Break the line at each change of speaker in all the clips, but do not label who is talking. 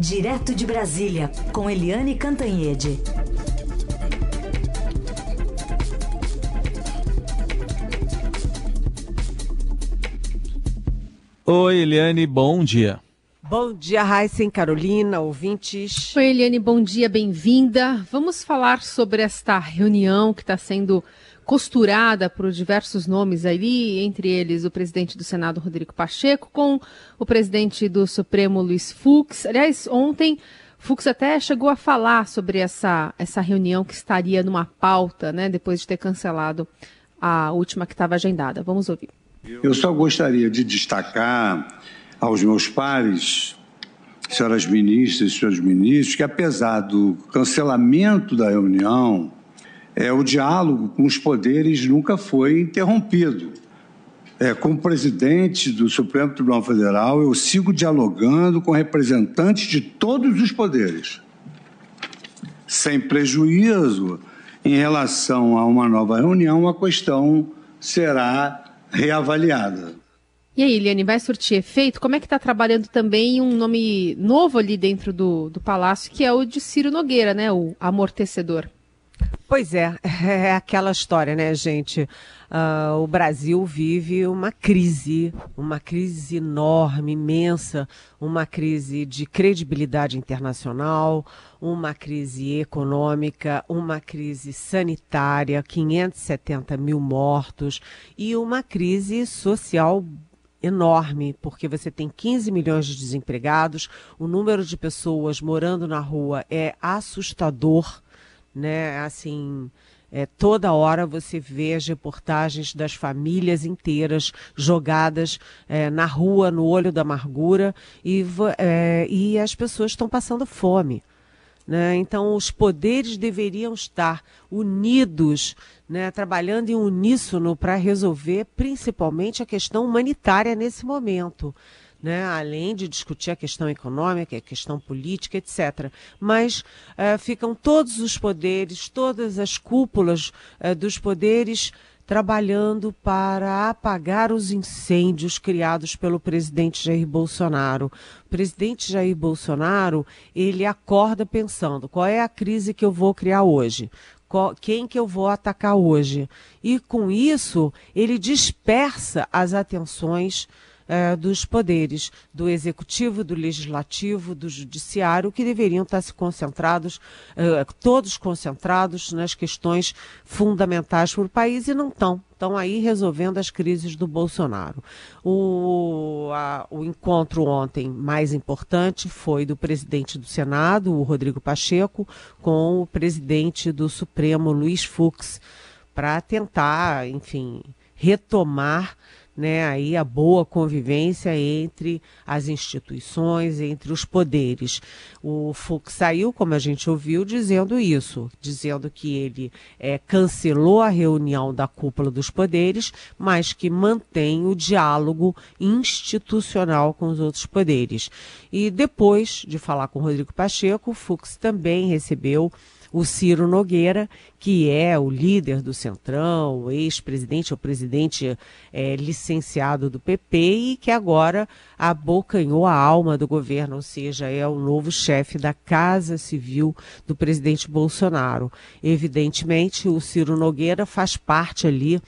Direto de Brasília, com Eliane Cantanhede.
Oi, Eliane, bom dia.
Bom dia, Raíssen, Carolina, ouvintes.
Oi, Eliane, bom dia, bem-vinda. Vamos falar sobre esta reunião que está sendo costurada por diversos nomes ali, entre eles o presidente do Senado, Rodrigo Pacheco, com o presidente do Supremo, Luiz Fux. Aliás, ontem, Fux até chegou a falar sobre essa, essa reunião que estaria numa pauta, né, depois de ter cancelado a última que estava agendada. Vamos ouvir.
Eu só gostaria de destacar aos meus pares, senhoras ministras e senhores ministros, que apesar do cancelamento da reunião, é, o diálogo com os poderes nunca foi interrompido. É, como presidente do Supremo Tribunal Federal, eu sigo dialogando com representantes de todos os poderes, sem prejuízo em relação a uma nova reunião, a questão será reavaliada.
E aí, Eliane, vai surtir efeito? Como é que está trabalhando também um nome novo ali dentro do, do Palácio, que é o de Ciro Nogueira, né? O amortecedor.
Pois é, é aquela história, né, gente? Uh, o Brasil vive uma crise, uma crise enorme, imensa, uma crise de credibilidade internacional, uma crise econômica, uma crise sanitária, 570 mil mortos e uma crise social enorme, porque você tem 15 milhões de desempregados, o número de pessoas morando na rua é assustador né? Assim, é, toda hora você vê as reportagens das famílias inteiras jogadas é, na rua, no olho da amargura, e, é, e as pessoas estão passando fome. Né? Então, os poderes deveriam estar unidos, né? trabalhando em uníssono para resolver principalmente a questão humanitária nesse momento né? além de discutir a questão econômica, a questão política, etc. Mas uh, ficam todos os poderes, todas as cúpulas uh, dos poderes trabalhando para apagar os incêndios criados pelo presidente Jair Bolsonaro. O presidente Jair Bolsonaro, ele acorda pensando, qual é a crise que eu vou criar hoje? quem que eu vou atacar hoje? E com isso, ele dispersa as atenções uh, dos poderes, do executivo, do legislativo, do judiciário, que deveriam estar se concentrados, uh, todos concentrados nas questões fundamentais para o país e não estão. Estão aí resolvendo as crises do Bolsonaro. O, a, o encontro ontem mais importante foi do presidente do Senado, o Rodrigo Pacheco, com o presidente do Supremo, Luiz Fux, para tentar, enfim, retomar né, aí a boa convivência entre as instituições, entre os poderes. O Fux saiu, como a gente ouviu, dizendo isso, dizendo que ele é, cancelou a reunião da cúpula dos poderes, mas que mantém o diálogo institucional com os outros poderes. E depois de falar com Rodrigo Pacheco, o Fux também recebeu o Ciro Nogueira, que é o líder do Centrão, ex-presidente, o presidente é, licenciado do PP e que agora abocanhou a alma do governo, ou seja, é o novo chefe da Casa Civil do presidente Bolsonaro. Evidentemente, o Ciro Nogueira faz parte ali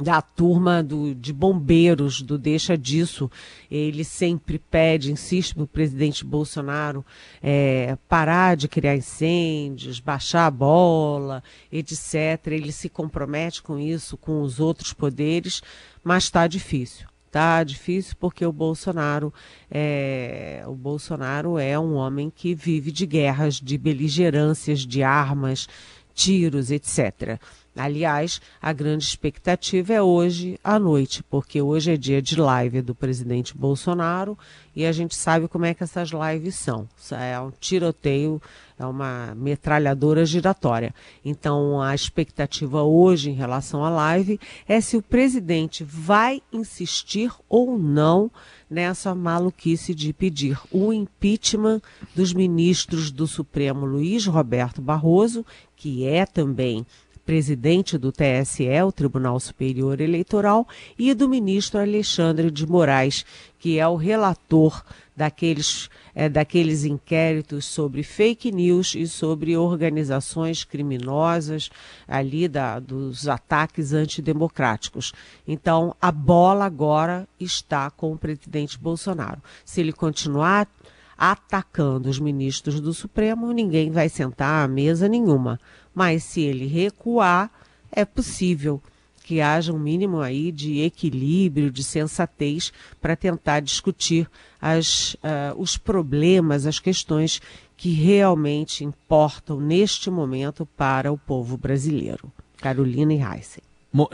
da turma do, de bombeiros do Deixa Disso. Ele sempre pede, insiste para o presidente Bolsonaro é, parar de criar incêndios, baixar a bola, etc. Ele se compromete com isso, com os outros poderes, mas está difícil. Tá difícil porque o Bolsonaro é, o Bolsonaro é um homem que vive de guerras, de beligerâncias, de armas, tiros, etc. Aliás, a grande expectativa é hoje à noite, porque hoje é dia de live do presidente Bolsonaro e a gente sabe como é que essas lives são. É um tiroteio, é uma metralhadora giratória. Então, a expectativa hoje em relação à live é se o presidente vai insistir ou não nessa maluquice de pedir o impeachment dos ministros do Supremo Luiz Roberto Barroso, que é também presidente do TSE, o Tribunal Superior Eleitoral, e do ministro Alexandre de Moraes, que é o relator daqueles, é, daqueles inquéritos sobre fake news e sobre organizações criminosas ali da, dos ataques antidemocráticos. Então, a bola agora está com o presidente Bolsonaro. Se ele continuar atacando os ministros do Supremo, ninguém vai sentar à mesa nenhuma. Mas se ele recuar, é possível que haja um mínimo aí de equilíbrio, de sensatez para tentar discutir as, uh, os problemas, as questões que realmente importam neste momento para o povo brasileiro. Carolina e Heisen.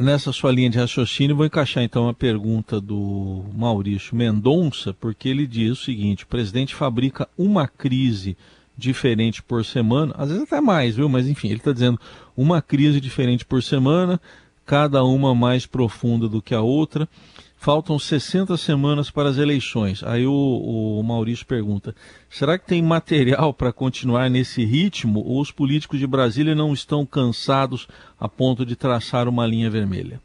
Nessa sua linha de raciocínio, vou encaixar então uma pergunta do Maurício Mendonça, porque ele diz o seguinte: o presidente fabrica uma crise diferente por semana, às vezes até mais, viu? Mas enfim, ele está dizendo uma crise diferente por semana, cada uma mais profunda do que a outra. Faltam 60 semanas para as eleições. Aí o, o Maurício pergunta: será que tem material para continuar nesse ritmo ou os políticos de Brasília não estão cansados a ponto de traçar uma linha vermelha?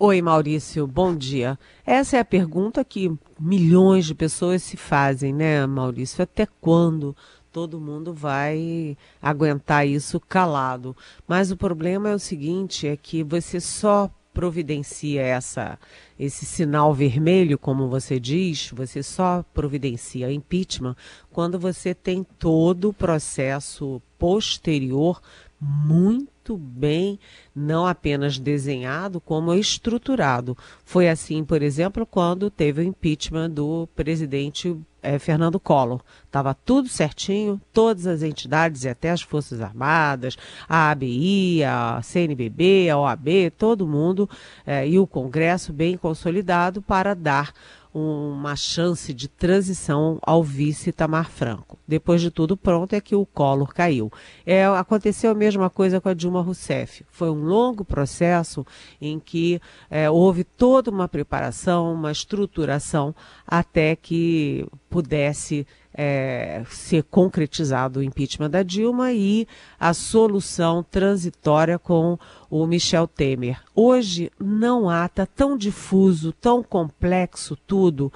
Oi, Maurício, bom dia. Essa é a pergunta que milhões de pessoas se fazem, né, Maurício? Até quando todo mundo vai aguentar isso calado? Mas o problema é o seguinte: é que você só providencia essa, esse sinal vermelho, como você diz, você só providencia impeachment quando você tem todo o processo posterior muito bem, não apenas desenhado, como estruturado. Foi assim, por exemplo, quando teve o impeachment do presidente é, Fernando Collor. Estava tudo certinho, todas as entidades e até as Forças Armadas, a ABI, a CNBB, a OAB, todo mundo é, e o Congresso bem consolidado para dar uma chance de transição ao vice Tamar Franco. Depois de tudo pronto é que o Collor caiu. É, aconteceu a mesma coisa com a Dilma Rousseff. Foi um longo processo em que é, houve toda uma preparação, uma estruturação até que pudesse é, ser concretizado o impeachment da Dilma e a solução transitória com o Michel Temer. Hoje não há, está tão difuso, tão complexo tudo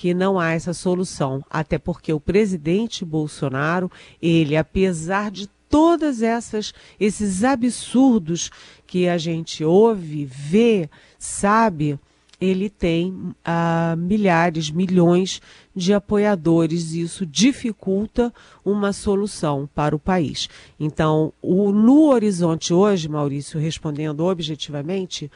que não há essa solução, até porque o presidente Bolsonaro, ele, apesar de todas essas esses absurdos que a gente ouve, vê, sabe, ele tem ah, milhares, milhões de apoiadores e isso dificulta uma solução para o país. Então, o, no horizonte hoje, Maurício, respondendo objetivamente,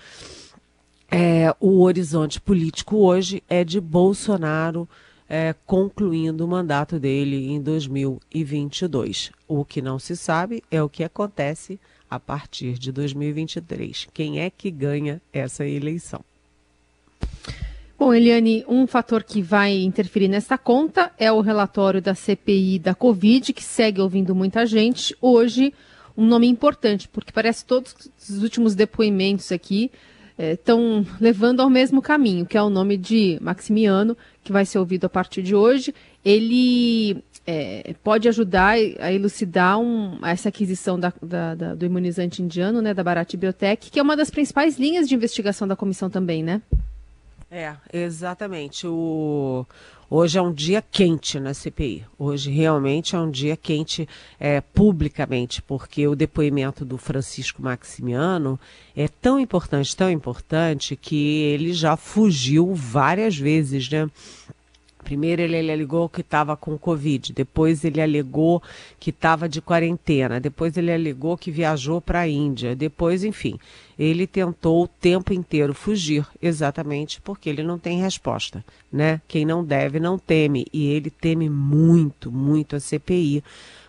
é, o horizonte político hoje é de Bolsonaro é, concluindo o mandato dele em 2022. O que não se sabe é o que acontece a partir de 2023. Quem é que ganha essa eleição?
Bom, Eliane, um fator que vai interferir nessa conta é o relatório da CPI da Covid, que segue ouvindo muita gente. Hoje, um nome importante, porque parece todos os últimos depoimentos aqui estão é, levando ao mesmo caminho, que é o nome de Maximiano, que vai ser ouvido a partir de hoje. Ele é, pode ajudar a elucidar um, essa aquisição da, da, da, do imunizante indiano, né, da Bharat Biotech, que é uma das principais linhas de investigação da comissão também, né?
É, exatamente. O... Hoje é um dia quente na CPI. Hoje realmente é um dia quente é, publicamente, porque o depoimento do Francisco Maximiano é tão importante, tão importante, que ele já fugiu várias vezes, né? Primeiro ele, alegou que estava com Covid, depois ele alegou que estava de quarentena, depois ele alegou que viajou para a Índia, depois, enfim, ele tentou o tempo inteiro fugir, exatamente porque ele não tem resposta, né? Quem não deve não teme, e ele teme muito, muito a CPI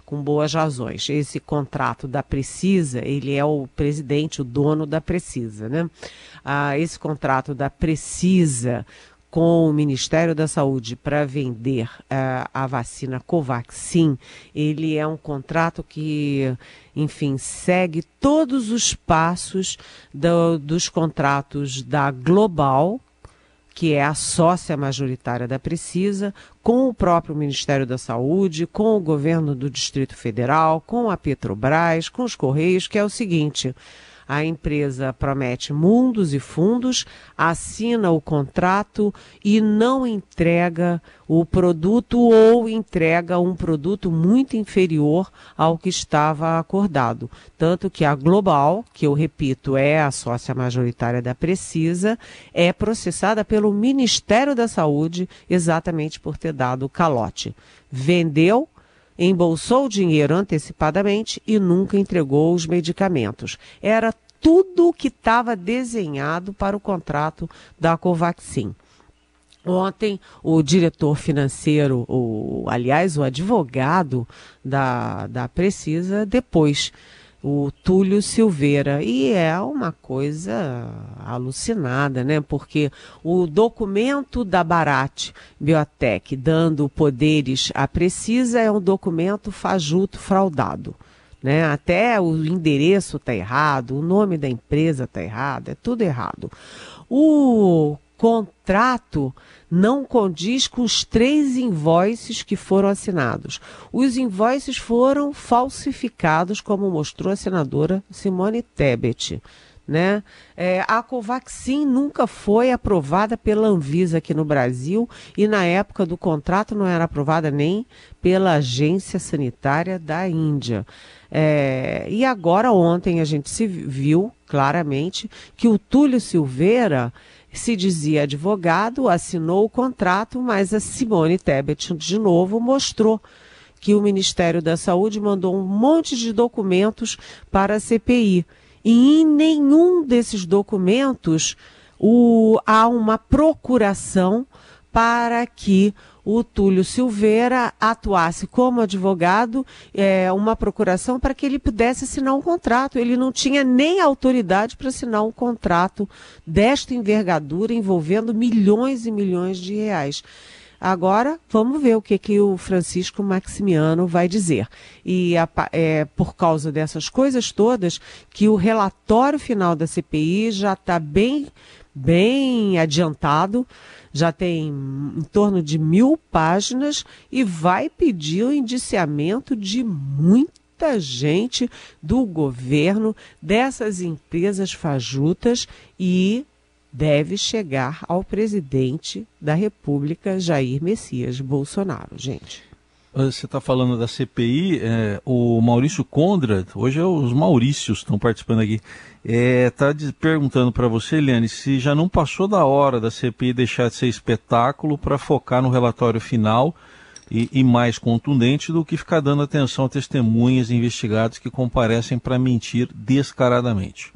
com boas razões. Esse contrato da Precisa, ele é o presidente, o dono da Precisa, né? Ah, esse contrato da Precisa com o Ministério da Saúde para vender uh, a vacina Covaxin, ele é um contrato que, enfim, segue todos os passos do, dos contratos da Global, que é a sócia majoritária da Precisa, com o próprio Ministério da Saúde, com o governo do Distrito Federal, com a Petrobras, com os Correios, que é o seguinte: A empresa promete mundos e fundos, assina o contrato e não entrega o produto ou entrega um produto muito inferior ao que estava acordado. Tanto que a Global, que eu repito é a sócia majoritária da Precisa, é processada pelo Ministério da Saúde exatamente por ter dado calote. Vendeu embolsou o dinheiro antecipadamente e nunca entregou os medicamentos. Era tudo o que estava desenhado para o contrato da Covaxin. Ontem, o diretor financeiro, o, aliás, o advogado da, da Precisa, depois o Túlio Silveira. E é uma coisa alucinada, né? Porque o documento da Barat Biotech dando poderes à Precisa é um documento fajuto, fraudado. Né? Até o endereço está errado, o nome da empresa está errado, é tudo errado. O contrato não condiz com os três invoices que foram assinados. Os invoices foram falsificados, como mostrou a senadora Simone Tebet. Né? É, a Covaxin nunca foi aprovada pela Anvisa aqui no Brasil e na época do contrato não era aprovada nem pela Agência Sanitária da Índia. É, e agora ontem a gente se viu claramente que o Túlio Silveira se dizia advogado, assinou o contrato, mas a Simone Tebet, de novo, mostrou que o Ministério da Saúde mandou um monte de documentos para a CPI. E em nenhum desses documentos o, há uma procuração para que o Túlio Silveira atuasse como advogado, é, uma procuração para que ele pudesse assinar um contrato. Ele não tinha nem autoridade para assinar um contrato desta envergadura envolvendo milhões e milhões de reais. Agora, vamos ver o que, que o Francisco Maximiano vai dizer. E é por causa dessas coisas todas que o relatório final da CPI já está bem, bem adiantado já tem em torno de mil páginas e vai pedir o indiciamento de muita gente do governo, dessas empresas fajutas e deve chegar ao presidente da República, Jair Messias Bolsonaro, gente.
Você está falando da CPI, é, o Maurício Condrad, hoje é os Maurícios estão participando aqui, está é, perguntando para você, Eliane, se já não passou da hora da CPI deixar de ser espetáculo para focar no relatório final e, e, mais contundente do que ficar dando atenção a testemunhas e investigados que comparecem para mentir descaradamente.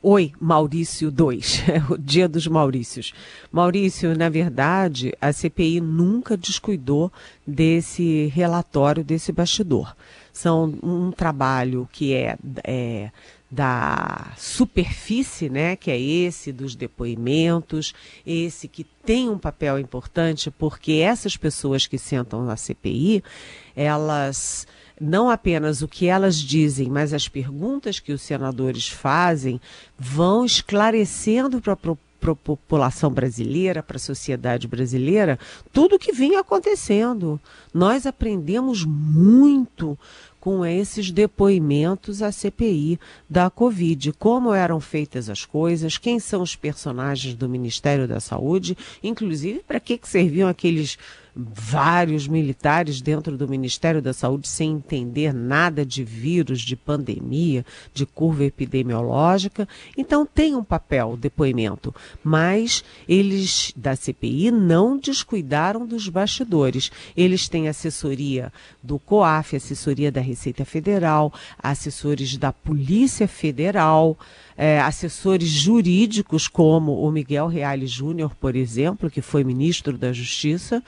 Oi, Maurício 2, é o dia dos Maurícios. Maurício, na verdade, a CPI nunca descuidou desse relatório, desse bastidor. São um trabalho que é, é da superfície, né, que é esse dos depoimentos, esse que tem um papel importante, porque essas pessoas que sentam na CPI, elas não apenas o que elas dizem, mas as perguntas que os senadores fazem vão esclarecendo para a para a população brasileira, para a sociedade brasileira, tudo o que vinha acontecendo. Nós aprendemos muito com esses depoimentos à CPI da Covid, como eram feitas as coisas, quem são os personagens do Ministério da Saúde, inclusive para que, que serviam aqueles vários militares dentro do Ministério da Saúde sem entender nada de vírus, de pandemia, de curva epidemiológica. Então tem um papel depoimento, mas eles da CPI não descuidaram dos bastidores. Eles têm assessoria do COAF, assessoria da Receita Federal, assessores da Polícia Federal é, assessores jurídicos, como o Miguel Reale Júnior, por exemplo, que foi ministro da Justiça,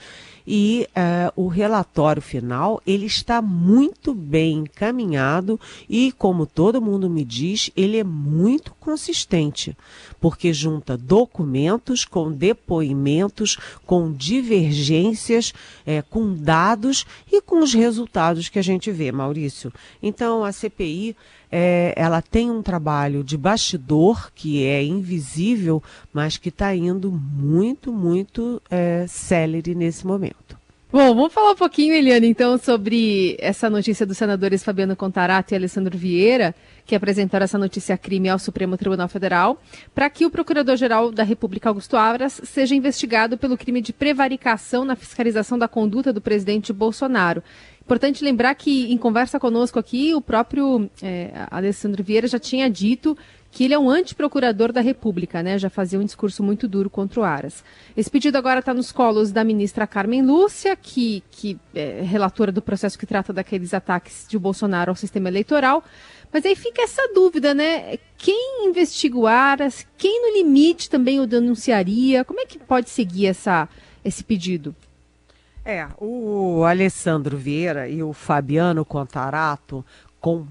e é, o relatório final ele está muito bem encaminhado e, como todo mundo me diz, ele é muito consistente, porque junta documentos com depoimentos, com divergências, é, com dados e com os resultados que a gente vê, Maurício. Então, a CPI é, ela tem um trabalho de bastidor que é invisível, mas que está indo muito, muito é, célere nesse momento.
Bom, vamos falar um pouquinho, Eliane, então, sobre essa notícia dos senadores Fabiano Contarato e Alessandro Vieira, que apresentaram essa notícia crime ao Supremo Tribunal Federal, para que o Procurador-Geral da República, Augusto Aras, seja investigado pelo crime de prevaricação na fiscalização da conduta do presidente Bolsonaro. Importante lembrar que, em conversa conosco aqui, o próprio é, Alessandro Vieira já tinha dito que ele é um antiprocurador da República, né? Já fazia um discurso muito duro contra o Aras. Esse pedido agora está nos colos da ministra Carmen Lúcia, que, que é relatora do processo que trata daqueles ataques de Bolsonaro ao sistema eleitoral. Mas aí fica essa dúvida, né? Quem investiga o Aras? Quem no limite também o denunciaria? Como é que pode seguir essa, esse pedido?
É, o Alessandro Vieira e o Fabiano Contarato com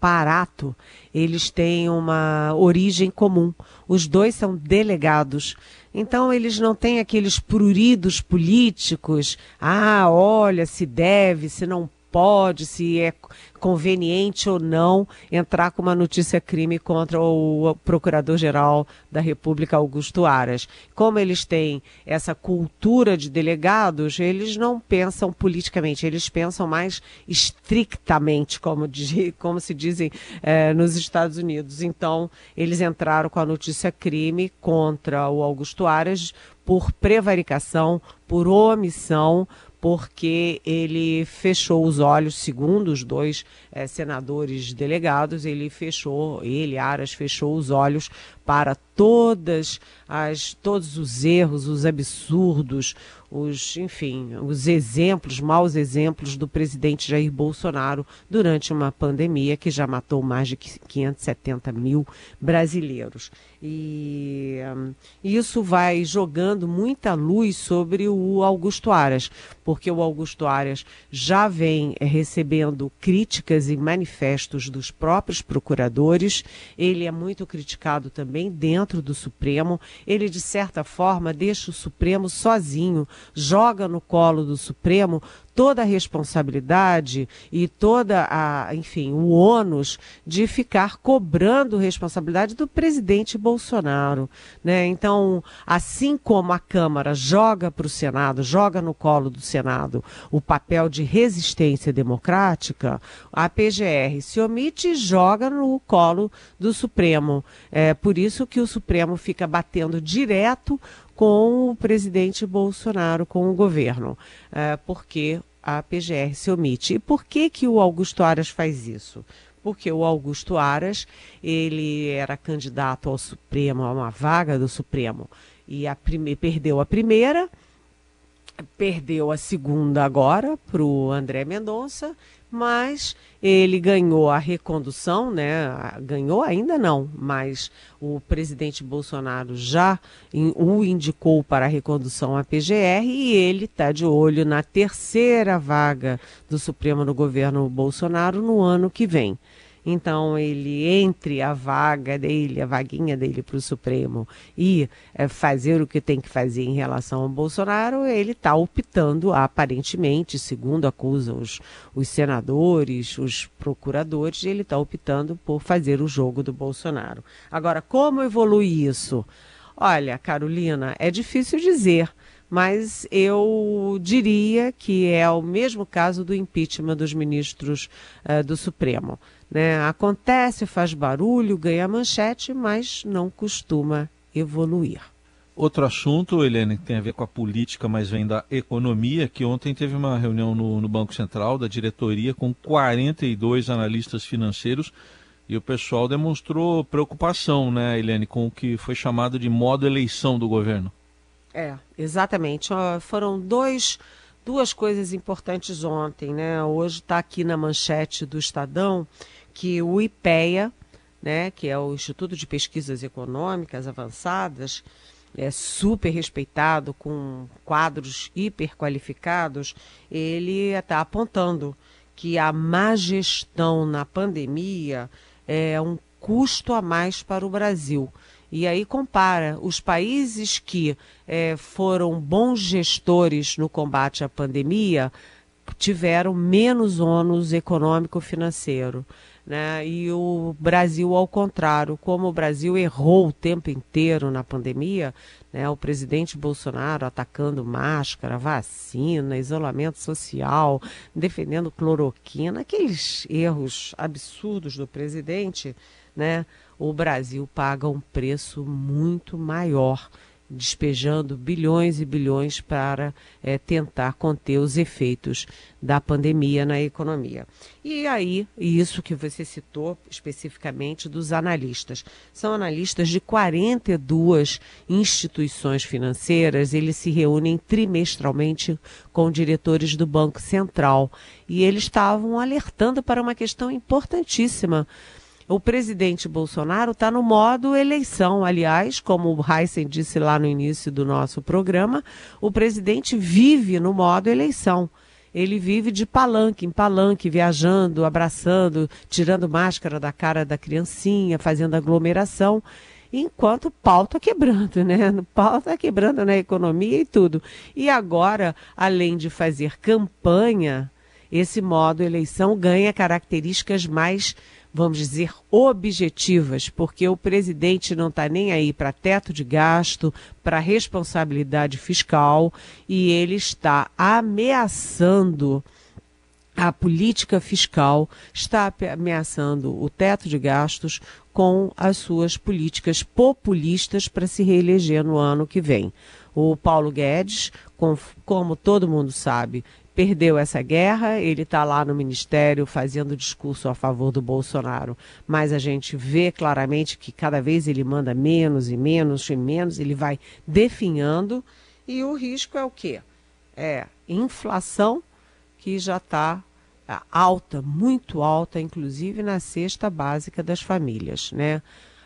Parato, eles têm uma origem comum. Os dois são delegados. Então, eles não têm aqueles pruridos políticos. Ah, olha, se deve, se não pode, se é conveniente ou não entrar com uma notícia crime contra o Procurador-Geral da República, Augusto Aras. Como eles têm essa cultura de delegados, eles não pensam politicamente, eles pensam mais estrictamente, como, como se dizem é, nos Estados Unidos. Então, eles entraram com a notícia crime contra o Augusto Aras por prevaricação, por omissão, porque ele fechou os olhos, segundo os dois é, senadores delegados, ele fechou, ele, Aras, fechou os olhos para todas as, todos os erros, os absurdos, os, enfim, os exemplos, maus exemplos do presidente Jair Bolsonaro durante uma pandemia que já matou mais de 570 mil brasileiros. E um, isso vai jogando muita luz sobre o Augusto Aras, porque o Augusto Aras já vem recebendo críticas e manifestos dos próprios procuradores, ele é muito criticado também dentro do Supremo, ele de certa forma deixa o Supremo sozinho joga no colo do Supremo toda a responsabilidade e toda a, enfim, o ônus de ficar cobrando responsabilidade do presidente Bolsonaro, né? Então, assim como a Câmara joga para o Senado, joga no colo do Senado o papel de resistência democrática, a PGR se omite e joga no colo do Supremo. É por isso que o Supremo fica batendo direto com o presidente Bolsonaro, com o governo, é, porque a PGR se omite. E por que, que o Augusto Aras faz isso? Porque o Augusto Aras, ele era candidato ao Supremo, a uma vaga do Supremo, e a perdeu a primeira, perdeu a segunda agora para o André Mendonça mas ele ganhou a recondução, né? Ganhou ainda não, mas o presidente Bolsonaro já o indicou para a recondução à PGR e ele está de olho na terceira vaga do Supremo no governo Bolsonaro no ano que vem. Então, ele, entre a vaga dele, a vaguinha dele para o Supremo e é, fazer o que tem que fazer em relação ao Bolsonaro, ele está optando, aparentemente, segundo acusam os, os senadores, os procuradores, ele está optando por fazer o jogo do Bolsonaro. Agora, como evolui isso? Olha, Carolina, é difícil dizer mas eu diria que é o mesmo caso do impeachment dos ministros uh, do Supremo. Né? Acontece, faz barulho, ganha manchete, mas não costuma evoluir.
Outro assunto, Helene, que tem a ver com a política, mas vem da economia, que ontem teve uma reunião no, no Banco Central, da diretoria, com 42 analistas financeiros, e o pessoal demonstrou preocupação, né, Helene, com o que foi chamado de modo eleição do governo.
É, exatamente. Foram dois duas coisas importantes ontem, né? Hoje está aqui na manchete do Estadão que o IPEA, né, que é o Instituto de Pesquisas Econômicas Avançadas, é super respeitado, com quadros hiper qualificados, ele está apontando que a má gestão na pandemia é um custo a mais para o Brasil. E aí compara os países que é, foram bons gestores no combate à pandemia tiveram menos ônus econômico-financeiro né? E o Brasil, ao contrário, como o Brasil errou o tempo inteiro na pandemia, né? o presidente Bolsonaro atacando máscara, vacina, isolamento social, defendendo cloroquina, aqueles erros absurdos do presidente, né? o Brasil paga um preço muito maior despejando bilhões e bilhões para é, tentar conter os efeitos da pandemia na economia. E aí, isso que você citou especificamente dos analistas. São analistas de 42 instituições financeiras, eles se reúnem trimestralmente com diretores do Banco Central. E eles estavam alertando para uma questão importantíssima o presidente Bolsonaro está no modo eleição. Aliás, como o Heisen disse lá no início do nosso programa, o presidente vive no modo eleição. Ele vive de palanque em palanque, viajando, abraçando, tirando máscara da cara da criancinha, fazendo aglomeração enquanto o pau está quebrando, né? O pau está quebrando na economia e tudo. E agora, além de fazer campanha, esse modo eleição ganha características mais vamos dizer, objetivas, porque o presidente não está nem aí para teto de gasto, para responsabilidade fiscal, e ele está ameaçando a política fiscal, está ameaçando o teto de gastos com as suas políticas populistas para se reeleger no ano que vem. O Paulo Guedes, como todo mundo sabe, perdeu essa guerra, ele está lá no ministério fazendo discurso a favor do Bolsonaro, mas a gente vê claramente que cada vez ele manda menos e menos e menos, ele vai definhando, e o risco é o quê? É inflação que já está é, alta, muito alta, inclusive na cesta básica das famílias, né?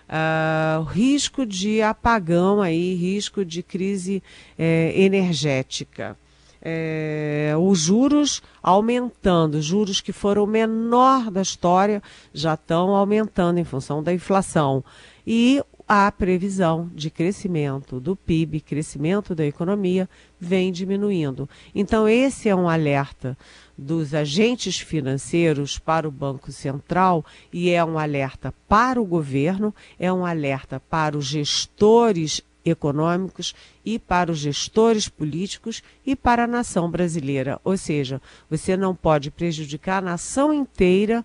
Uh, risco de apagão aí, risco de crise é, energética é, os juros aumentando, juros que foram o menor da história já estão aumentando em função da inflação. E a previsão de crescimento do PIB, crescimento da economia, vem diminuindo. Então, esse é um alerta dos agentes financeiros para o Banco Central e é um alerta para o governo, é um alerta para os gestores econômicos e para os gestores políticos e para a nação brasileira. Ou seja, você não pode prejudicar a nação inteira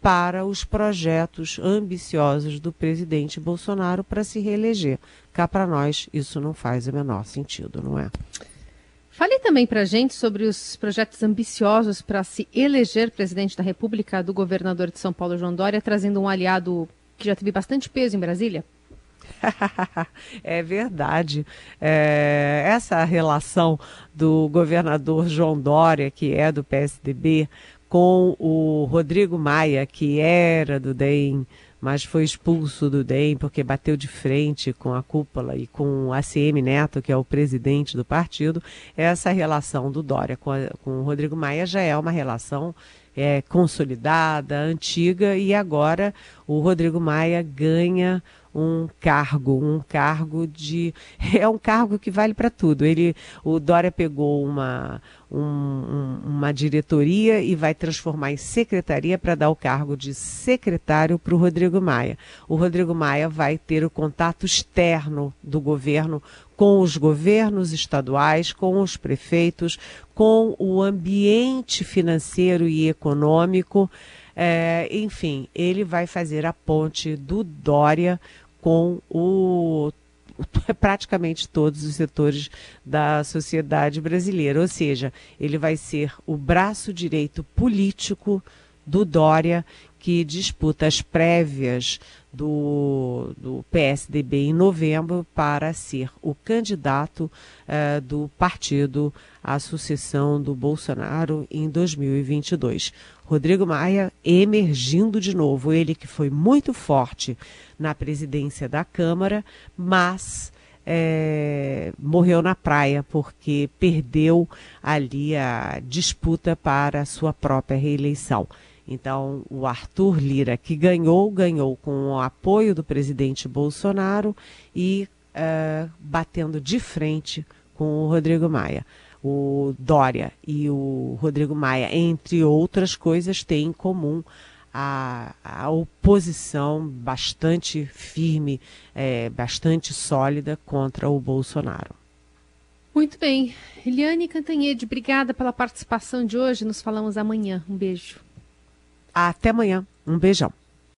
para os projetos ambiciosos do presidente Bolsonaro para se reeleger. Cá para nós, isso não faz o menor sentido, não é?
Fale também para a gente sobre os projetos ambiciosos para se eleger presidente da República do governador de São Paulo, João Dória, trazendo um aliado que já teve bastante peso em Brasília.
é verdade. É, essa relação do governador João Dória, que é do PSDB, com o Rodrigo Maia, que era do DEM, mas foi expulso do DEM porque bateu de frente com a cúpula e com o ACM Neto, que é o presidente do partido, essa relação do Dória com, a, com o Rodrigo Maia já é uma relação é, consolidada, antiga, e agora o Rodrigo Maia ganha um cargo, um cargo de é um cargo que vale para tudo. Ele, o Dória pegou uma um, um, uma diretoria e vai transformar em secretaria para dar o cargo de secretário para o Rodrigo Maia. O Rodrigo Maia vai ter o contato externo do governo com os governos estaduais, com os prefeitos, com o ambiente financeiro e econômico. É, enfim, ele vai fazer a ponte do Dória com o praticamente todos os setores da sociedade brasileira. Ou seja, ele vai ser o braço direito político do Dória, que disputa as prévias do, do PSDB em novembro para ser o candidato uh, do partido à sucessão do Bolsonaro em 2022. Rodrigo Maia emergindo de novo, ele que foi muito forte na presidência da Câmara, mas é, morreu na praia porque perdeu ali a disputa para a sua própria reeleição. Então, o Arthur Lira, que ganhou, ganhou com o apoio do presidente Bolsonaro e uh, batendo de frente com o Rodrigo Maia. O Dória e o Rodrigo Maia, entre outras coisas, têm em comum a, a oposição bastante firme, é, bastante sólida contra o Bolsonaro.
Muito bem. Eliane Cantanhede, obrigada pela participação de hoje. Nos falamos amanhã. Um beijo.
Até amanhã. Um beijão.